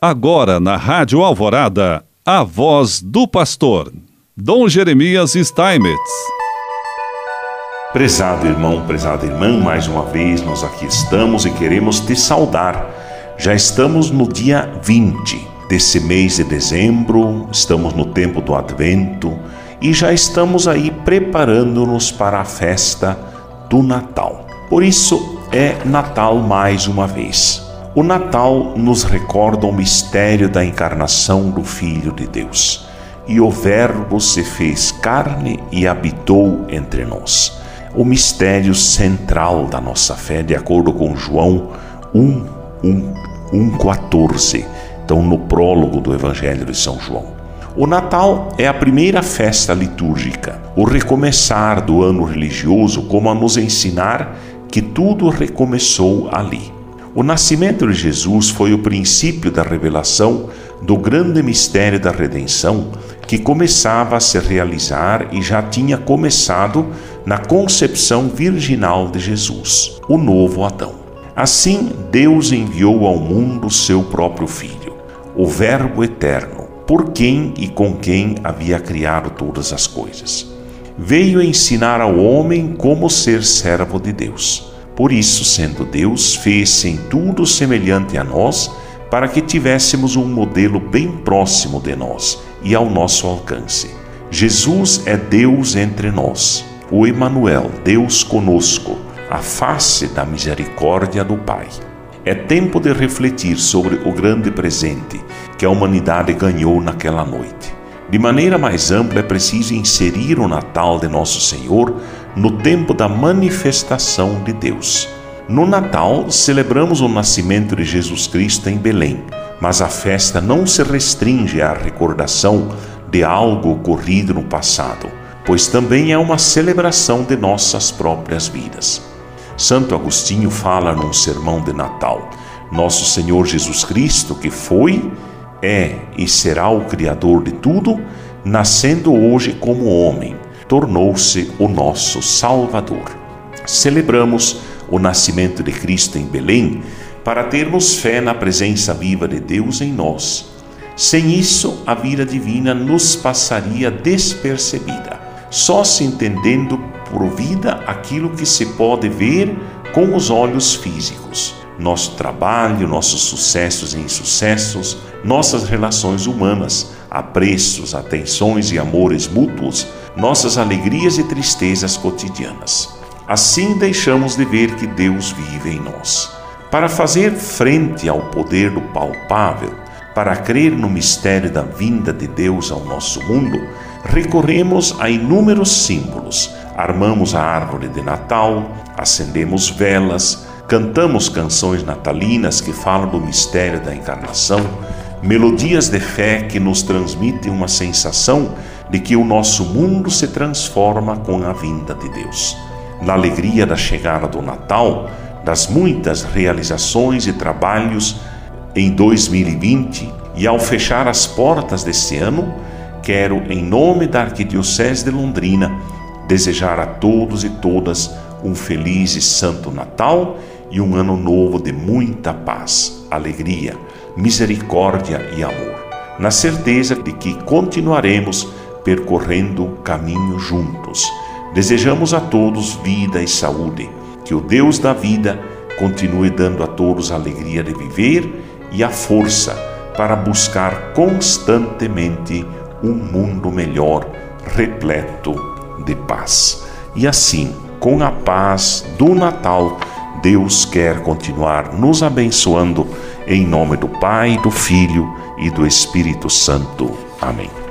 Agora na Rádio Alvorada, a voz do pastor, Dom Jeremias Steinmetz. Prezado irmão, prezada irmã, mais uma vez nós aqui estamos e queremos te saudar. Já estamos no dia 20 desse mês de dezembro, estamos no tempo do Advento e já estamos aí preparando-nos para a festa do Natal. Por isso é Natal mais uma vez. O Natal nos recorda o mistério da encarnação do Filho de Deus. E o Verbo se fez carne e habitou entre nós. O mistério central da nossa fé, de acordo com João 1, 1, 1 14, então no prólogo do Evangelho de São João. O Natal é a primeira festa litúrgica, o recomeçar do ano religioso, como a nos ensinar que tudo recomeçou ali. O nascimento de Jesus foi o princípio da revelação do grande mistério da redenção que começava a se realizar e já tinha começado na concepção virginal de Jesus, o novo Adão. Assim, Deus enviou ao mundo seu próprio Filho, o Verbo eterno, por quem e com quem havia criado todas as coisas. Veio ensinar ao homem como ser servo de Deus por isso, sendo Deus, fez-se em tudo semelhante a nós, para que tivéssemos um modelo bem próximo de nós e ao nosso alcance. Jesus é Deus entre nós, o Emanuel, Deus conosco, a face da misericórdia do Pai. É tempo de refletir sobre o grande presente que a humanidade ganhou naquela noite. De maneira mais ampla, é preciso inserir o Natal de Nosso Senhor no tempo da manifestação de Deus. No Natal, celebramos o nascimento de Jesus Cristo em Belém, mas a festa não se restringe à recordação de algo ocorrido no passado, pois também é uma celebração de nossas próprias vidas. Santo Agostinho fala num sermão de Natal: Nosso Senhor Jesus Cristo, que foi, é e será o Criador de tudo, nascendo hoje como homem, tornou-se o nosso Salvador. Celebramos o nascimento de Cristo em Belém para termos fé na presença viva de Deus em nós. Sem isso, a vida divina nos passaria despercebida, só se entendendo por vida aquilo que se pode ver com os olhos físicos nosso trabalho, nossos sucessos e insucessos, nossas relações humanas, apreços, atenções e amores mútuos, nossas alegrias e tristezas cotidianas. Assim deixamos de ver que Deus vive em nós. Para fazer frente ao poder do palpável, para crer no mistério da vinda de Deus ao nosso mundo, recorremos a inúmeros símbolos. Armamos a árvore de Natal, acendemos velas, Cantamos canções natalinas que falam do mistério da encarnação, melodias de fé que nos transmitem uma sensação de que o nosso mundo se transforma com a vinda de Deus. Na alegria da chegada do Natal, das muitas realizações e trabalhos em 2020 e ao fechar as portas deste ano, quero, em nome da Arquidiocese de Londrina, desejar a todos e todas um feliz e santo Natal e um ano novo de muita paz, alegria, misericórdia e amor, na certeza de que continuaremos percorrendo o caminho juntos. Desejamos a todos vida e saúde, que o Deus da vida continue dando a todos a alegria de viver e a força para buscar constantemente um mundo melhor, repleto de paz. E assim, com a paz do Natal, Deus quer continuar nos abençoando em nome do Pai, do Filho e do Espírito Santo. Amém.